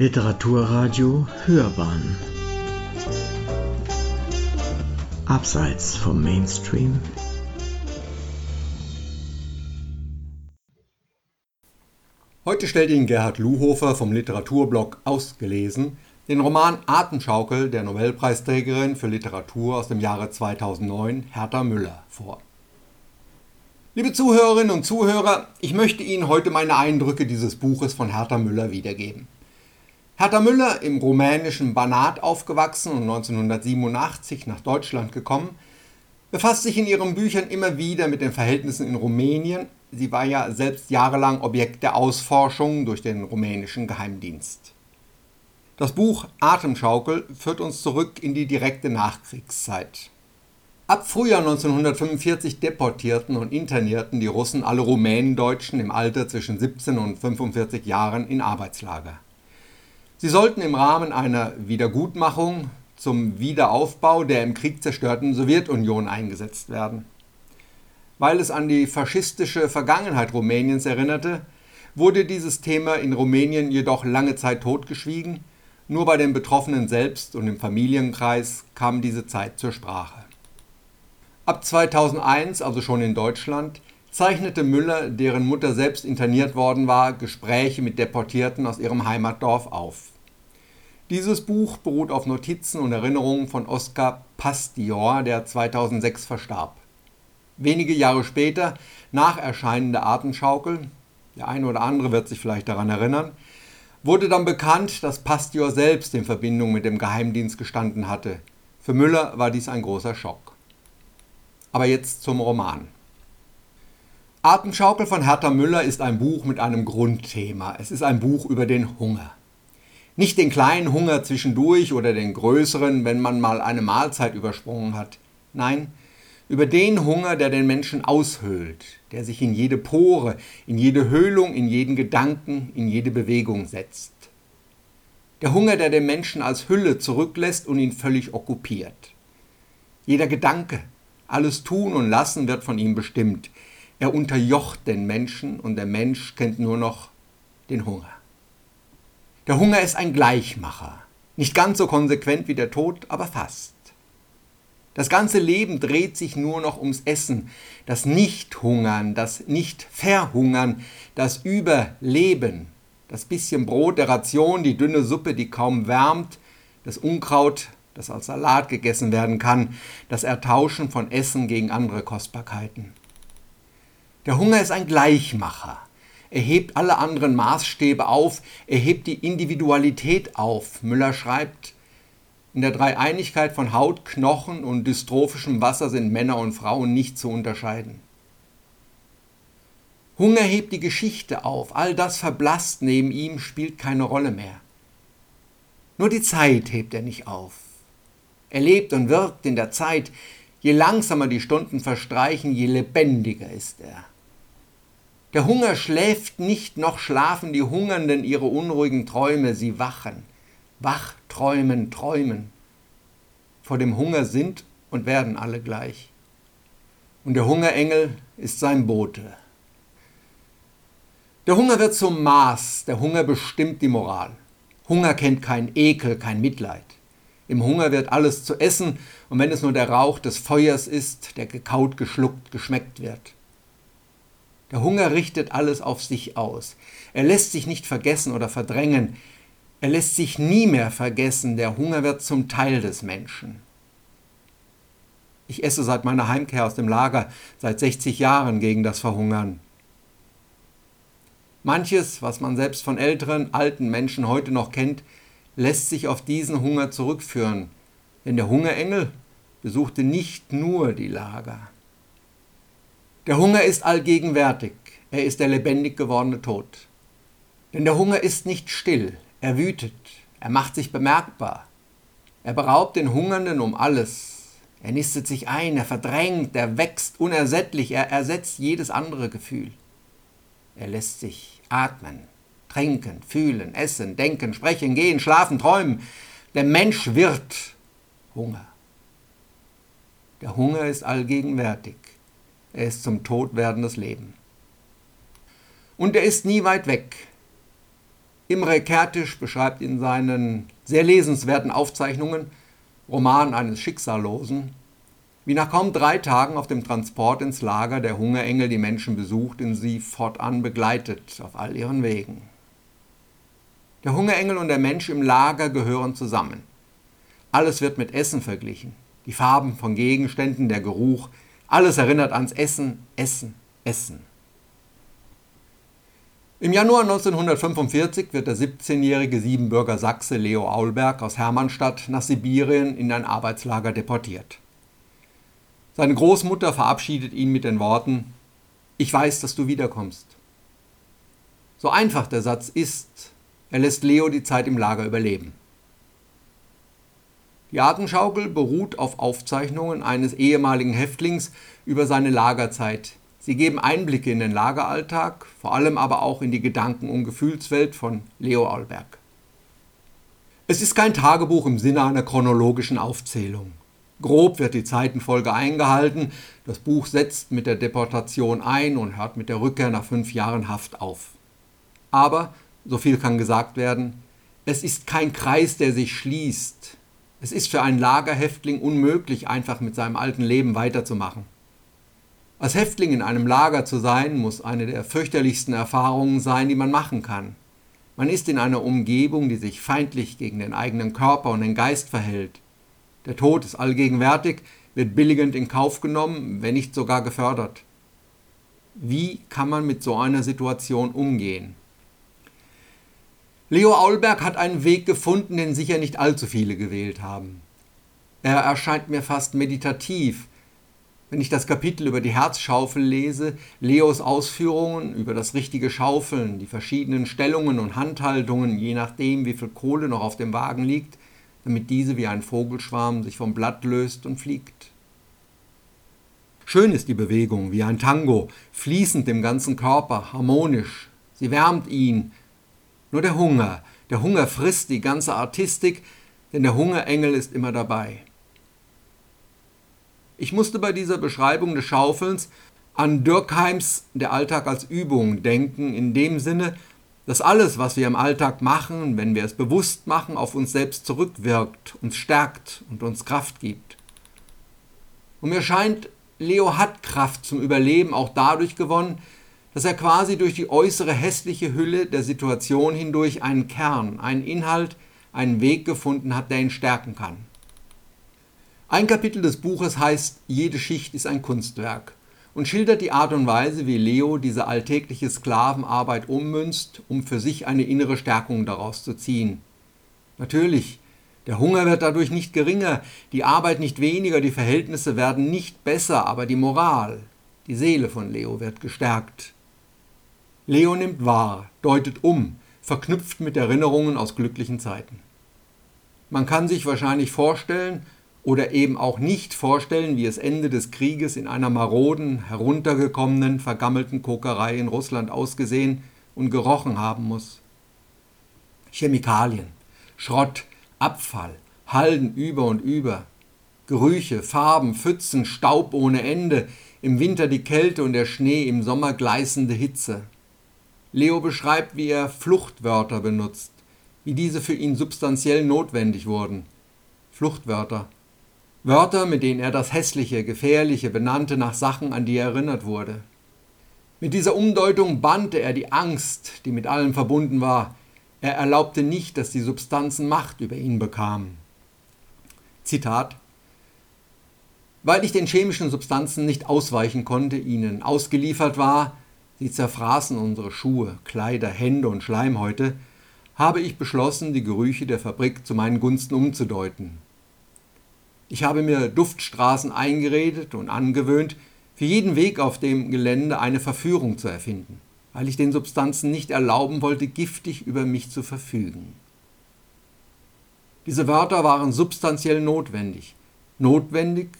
Literaturradio Hörbahn Abseits vom Mainstream Heute stellt Ihnen Gerhard Luhofer vom Literaturblog Ausgelesen den Roman Atemschaukel der Nobelpreisträgerin für Literatur aus dem Jahre 2009 Hertha Müller vor. Liebe Zuhörerinnen und Zuhörer, ich möchte Ihnen heute meine Eindrücke dieses Buches von Hertha Müller wiedergeben. Hertha Müller, im rumänischen Banat aufgewachsen und 1987 nach Deutschland gekommen, befasst sich in ihren Büchern immer wieder mit den Verhältnissen in Rumänien. Sie war ja selbst jahrelang Objekt der Ausforschung durch den rumänischen Geheimdienst. Das Buch Atemschaukel führt uns zurück in die direkte Nachkriegszeit. Ab Frühjahr 1945 deportierten und internierten die Russen alle Rumänendeutschen im Alter zwischen 17 und 45 Jahren in Arbeitslager. Sie sollten im Rahmen einer Wiedergutmachung zum Wiederaufbau der im Krieg zerstörten Sowjetunion eingesetzt werden. Weil es an die faschistische Vergangenheit Rumäniens erinnerte, wurde dieses Thema in Rumänien jedoch lange Zeit totgeschwiegen, nur bei den Betroffenen selbst und im Familienkreis kam diese Zeit zur Sprache. Ab 2001, also schon in Deutschland, zeichnete Müller, deren Mutter selbst interniert worden war, Gespräche mit Deportierten aus ihrem Heimatdorf auf. Dieses Buch beruht auf Notizen und Erinnerungen von Oskar Pastior, der 2006 verstarb. Wenige Jahre später, nach Erscheinen der Artenschaukel, der eine oder andere wird sich vielleicht daran erinnern, wurde dann bekannt, dass Pastior selbst in Verbindung mit dem Geheimdienst gestanden hatte. Für Müller war dies ein großer Schock. Aber jetzt zum Roman. Atemschaukel von Hertha Müller ist ein Buch mit einem Grundthema. Es ist ein Buch über den Hunger. Nicht den kleinen Hunger zwischendurch oder den größeren, wenn man mal eine Mahlzeit übersprungen hat. Nein, über den Hunger, der den Menschen aushöhlt, der sich in jede Pore, in jede Höhlung, in jeden Gedanken, in jede Bewegung setzt. Der Hunger, der den Menschen als Hülle zurücklässt und ihn völlig okkupiert. Jeder Gedanke, alles Tun und Lassen wird von ihm bestimmt. Er unterjocht den Menschen und der Mensch kennt nur noch den Hunger. Der Hunger ist ein Gleichmacher, nicht ganz so konsequent wie der Tod, aber fast. Das ganze Leben dreht sich nur noch ums Essen, das Nicht-Hungern, das Nicht-Verhungern, das Überleben, das bisschen Brot der Ration, die dünne Suppe, die kaum wärmt, das Unkraut, das als Salat gegessen werden kann, das Ertauschen von Essen gegen andere Kostbarkeiten. Der Hunger ist ein Gleichmacher. Er hebt alle anderen Maßstäbe auf, er hebt die Individualität auf. Müller schreibt, in der Dreieinigkeit von Haut, Knochen und dystrophischem Wasser sind Männer und Frauen nicht zu unterscheiden. Hunger hebt die Geschichte auf, all das verblasst neben ihm, spielt keine Rolle mehr. Nur die Zeit hebt er nicht auf. Er lebt und wirkt in der Zeit, je langsamer die Stunden verstreichen, je lebendiger ist er. Der Hunger schläft nicht, noch schlafen die Hungernden ihre unruhigen Träume, sie wachen, wach träumen, träumen. Vor dem Hunger sind und werden alle gleich. Und der Hungerengel ist sein Bote. Der Hunger wird zum Maß, der Hunger bestimmt die Moral. Hunger kennt kein Ekel, kein Mitleid. Im Hunger wird alles zu essen, und wenn es nur der Rauch des Feuers ist, der gekaut, geschluckt, geschmeckt wird. Der Hunger richtet alles auf sich aus. Er lässt sich nicht vergessen oder verdrängen. Er lässt sich nie mehr vergessen. Der Hunger wird zum Teil des Menschen. Ich esse seit meiner Heimkehr aus dem Lager, seit 60 Jahren gegen das Verhungern. Manches, was man selbst von älteren, alten Menschen heute noch kennt, lässt sich auf diesen Hunger zurückführen. Denn der Hungerengel besuchte nicht nur die Lager. Der Hunger ist allgegenwärtig, er ist der lebendig gewordene Tod. Denn der Hunger ist nicht still, er wütet, er macht sich bemerkbar. Er beraubt den Hungernden um alles. Er nistet sich ein, er verdrängt, er wächst unersättlich, er ersetzt jedes andere Gefühl. Er lässt sich atmen, trinken, fühlen, essen, denken, sprechen, gehen, schlafen, träumen. Der Mensch wird Hunger. Der Hunger ist allgegenwärtig. Er ist zum Tod werdendes Leben. Und er ist nie weit weg. Imre Kertisch beschreibt in seinen sehr lesenswerten Aufzeichnungen Roman eines Schicksallosen, wie nach kaum drei Tagen auf dem Transport ins Lager der Hungerengel die Menschen besucht und sie fortan begleitet auf all ihren Wegen. Der Hungerengel und der Mensch im Lager gehören zusammen. Alles wird mit Essen verglichen. Die Farben von Gegenständen, der Geruch, alles erinnert ans Essen, Essen, Essen. Im Januar 1945 wird der 17-jährige Siebenbürger Sachse Leo Aulberg aus Hermannstadt nach Sibirien in ein Arbeitslager deportiert. Seine Großmutter verabschiedet ihn mit den Worten Ich weiß, dass du wiederkommst. So einfach der Satz ist, er lässt Leo die Zeit im Lager überleben. Die Atemschaukel beruht auf Aufzeichnungen eines ehemaligen Häftlings über seine Lagerzeit Sie geben Einblicke in den Lageralltag, vor allem aber auch in die Gedanken- und Gefühlswelt von Leo Aulberg. Es ist kein Tagebuch im Sinne einer chronologischen Aufzählung. Grob wird die Zeitenfolge eingehalten, das Buch setzt mit der Deportation ein und hört mit der Rückkehr nach fünf Jahren Haft auf. Aber, so viel kann gesagt werden, es ist kein Kreis, der sich schließt. Es ist für einen Lagerhäftling unmöglich, einfach mit seinem alten Leben weiterzumachen. Als Häftling in einem Lager zu sein, muss eine der fürchterlichsten Erfahrungen sein, die man machen kann. Man ist in einer Umgebung, die sich feindlich gegen den eigenen Körper und den Geist verhält. Der Tod ist allgegenwärtig, wird billigend in Kauf genommen, wenn nicht sogar gefördert. Wie kann man mit so einer Situation umgehen? Leo Aulberg hat einen Weg gefunden, den sicher nicht allzu viele gewählt haben. Er erscheint mir fast meditativ, wenn ich das Kapitel über die Herzschaufel lese, Leos Ausführungen über das richtige Schaufeln, die verschiedenen Stellungen und Handhaltungen, je nachdem, wie viel Kohle noch auf dem Wagen liegt, damit diese wie ein Vogelschwarm sich vom Blatt löst und fliegt. Schön ist die Bewegung, wie ein Tango, fließend im ganzen Körper, harmonisch. Sie wärmt ihn. Nur der Hunger, der Hunger frisst die ganze Artistik, denn der Hungerengel ist immer dabei. Ich musste bei dieser Beschreibung des Schaufelns an Dürkheims Der Alltag als Übung denken, in dem Sinne, dass alles, was wir im Alltag machen, wenn wir es bewusst machen, auf uns selbst zurückwirkt, uns stärkt und uns Kraft gibt. Und mir scheint, Leo hat Kraft zum Überleben auch dadurch gewonnen, dass er quasi durch die äußere hässliche Hülle der Situation hindurch einen Kern, einen Inhalt, einen Weg gefunden hat, der ihn stärken kann. Ein Kapitel des Buches heißt Jede Schicht ist ein Kunstwerk und schildert die Art und Weise, wie Leo diese alltägliche Sklavenarbeit ummünzt, um für sich eine innere Stärkung daraus zu ziehen. Natürlich, der Hunger wird dadurch nicht geringer, die Arbeit nicht weniger, die Verhältnisse werden nicht besser, aber die Moral, die Seele von Leo wird gestärkt. Leo nimmt wahr, deutet um, verknüpft mit Erinnerungen aus glücklichen Zeiten. Man kann sich wahrscheinlich vorstellen, oder eben auch nicht vorstellen, wie es Ende des Krieges in einer maroden, heruntergekommenen, vergammelten Kokerei in Russland ausgesehen und gerochen haben muss. Chemikalien, Schrott, Abfall, Halden über und über, Gerüche, Farben, Pfützen, Staub ohne Ende, im Winter die Kälte und der Schnee, im Sommer gleißende Hitze. Leo beschreibt, wie er Fluchtwörter benutzt, wie diese für ihn substanziell notwendig wurden. Fluchtwörter, Wörter, mit denen er das Hässliche, Gefährliche benannte nach Sachen, an die er erinnert wurde. Mit dieser Umdeutung bannte er die Angst, die mit allem verbunden war. Er erlaubte nicht, dass die Substanzen Macht über ihn bekamen. Zitat Weil ich den chemischen Substanzen nicht ausweichen konnte, ihnen ausgeliefert war, sie zerfraßen unsere Schuhe, Kleider, Hände und Schleimhäute, habe ich beschlossen, die Gerüche der Fabrik zu meinen Gunsten umzudeuten. Ich habe mir Duftstraßen eingeredet und angewöhnt, für jeden Weg auf dem Gelände eine Verführung zu erfinden, weil ich den Substanzen nicht erlauben wollte, giftig über mich zu verfügen. Diese Wörter waren substanziell notwendig, notwendig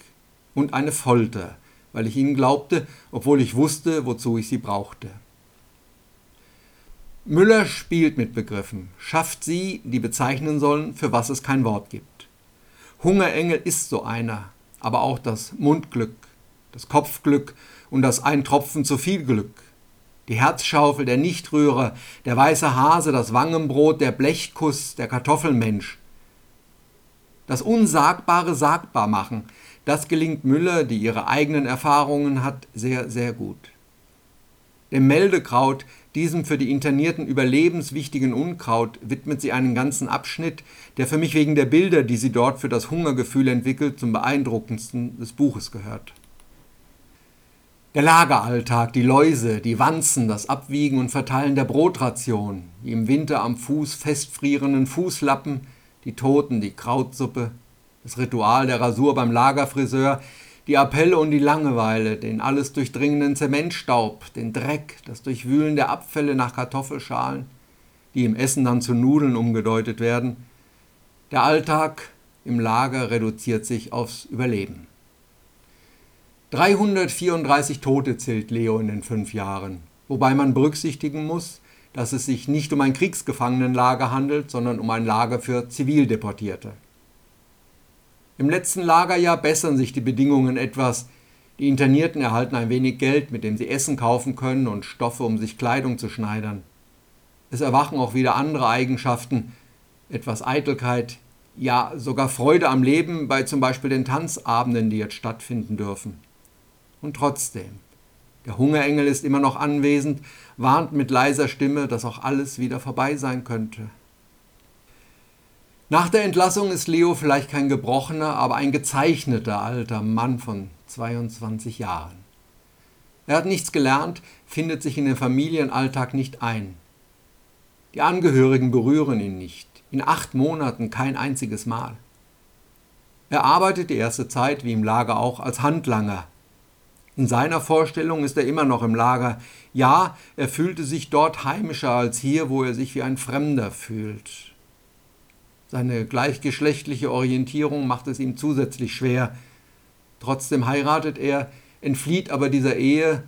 und eine Folter, weil ich ihnen glaubte, obwohl ich wusste, wozu ich sie brauchte. Müller spielt mit Begriffen, schafft sie, die bezeichnen sollen, für was es kein Wort gibt. Hungerengel ist so einer, aber auch das Mundglück, das Kopfglück und das ein Tropfen zu viel Glück. Die Herzschaufel, der Nichtrührer, der weiße Hase, das Wangenbrot, der Blechkuss, der Kartoffelmensch. Das Unsagbare sagbar machen, das gelingt Müller, die ihre eigenen Erfahrungen hat, sehr, sehr gut. Dem Meldekraut, diesem für die Internierten überlebenswichtigen Unkraut, widmet sie einen ganzen Abschnitt, der für mich wegen der Bilder, die sie dort für das Hungergefühl entwickelt, zum beeindruckendsten des Buches gehört. Der Lageralltag, die Läuse, die Wanzen, das Abwiegen und Verteilen der Brotration, die im Winter am Fuß festfrierenden Fußlappen, die Toten, die Krautsuppe, das Ritual der Rasur beim Lagerfriseur, die Appelle und die Langeweile, den alles durchdringenden Zementstaub, den Dreck, das Durchwühlen der Abfälle nach Kartoffelschalen, die im Essen dann zu Nudeln umgedeutet werden. Der Alltag im Lager reduziert sich aufs Überleben. 334 Tote zählt Leo in den fünf Jahren, wobei man berücksichtigen muss, dass es sich nicht um ein Kriegsgefangenenlager handelt, sondern um ein Lager für Zivildeportierte. Im letzten Lagerjahr bessern sich die Bedingungen etwas. Die Internierten erhalten ein wenig Geld, mit dem sie Essen kaufen können und Stoffe, um sich Kleidung zu schneidern. Es erwachen auch wieder andere Eigenschaften, etwas Eitelkeit, ja sogar Freude am Leben bei zum Beispiel den Tanzabenden, die jetzt stattfinden dürfen. Und trotzdem, der Hungerengel ist immer noch anwesend, warnt mit leiser Stimme, dass auch alles wieder vorbei sein könnte. Nach der Entlassung ist Leo vielleicht kein gebrochener, aber ein gezeichneter alter Mann von 22 Jahren. Er hat nichts gelernt, findet sich in den Familienalltag nicht ein. Die Angehörigen berühren ihn nicht, in acht Monaten kein einziges Mal. Er arbeitet die erste Zeit, wie im Lager auch, als Handlanger. In seiner Vorstellung ist er immer noch im Lager. Ja, er fühlte sich dort heimischer als hier, wo er sich wie ein Fremder fühlt. Seine gleichgeschlechtliche Orientierung macht es ihm zusätzlich schwer. Trotzdem heiratet er, entflieht aber dieser Ehe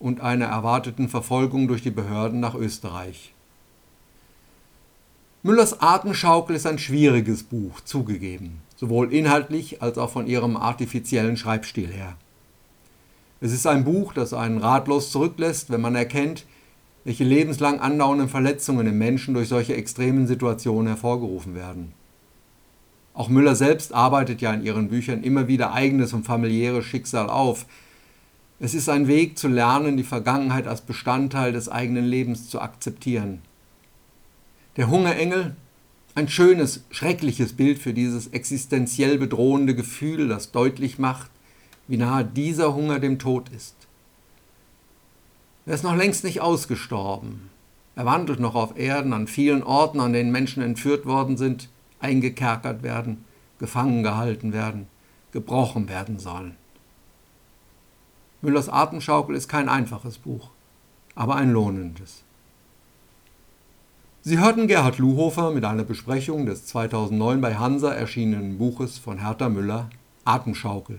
und einer erwarteten Verfolgung durch die Behörden nach Österreich. Müllers Atemschaukel ist ein schwieriges Buch, zugegeben, sowohl inhaltlich als auch von ihrem artifiziellen Schreibstil her. Es ist ein Buch, das einen ratlos zurücklässt, wenn man erkennt, welche lebenslang andauernden Verletzungen im Menschen durch solche extremen Situationen hervorgerufen werden. Auch Müller selbst arbeitet ja in ihren Büchern immer wieder eigenes und familiäres Schicksal auf. Es ist ein Weg zu lernen, die Vergangenheit als Bestandteil des eigenen Lebens zu akzeptieren. Der Hungerengel, ein schönes, schreckliches Bild für dieses existenziell bedrohende Gefühl, das deutlich macht, wie nahe dieser Hunger dem Tod ist. Er ist noch längst nicht ausgestorben. Er wandelt noch auf Erden an vielen Orten, an denen Menschen entführt worden sind, eingekerkert werden, gefangen gehalten werden, gebrochen werden sollen. Müllers Atemschaukel ist kein einfaches Buch, aber ein lohnendes. Sie hörten Gerhard Luhofer mit einer Besprechung des 2009 bei Hansa erschienenen Buches von Hertha Müller Atemschaukel.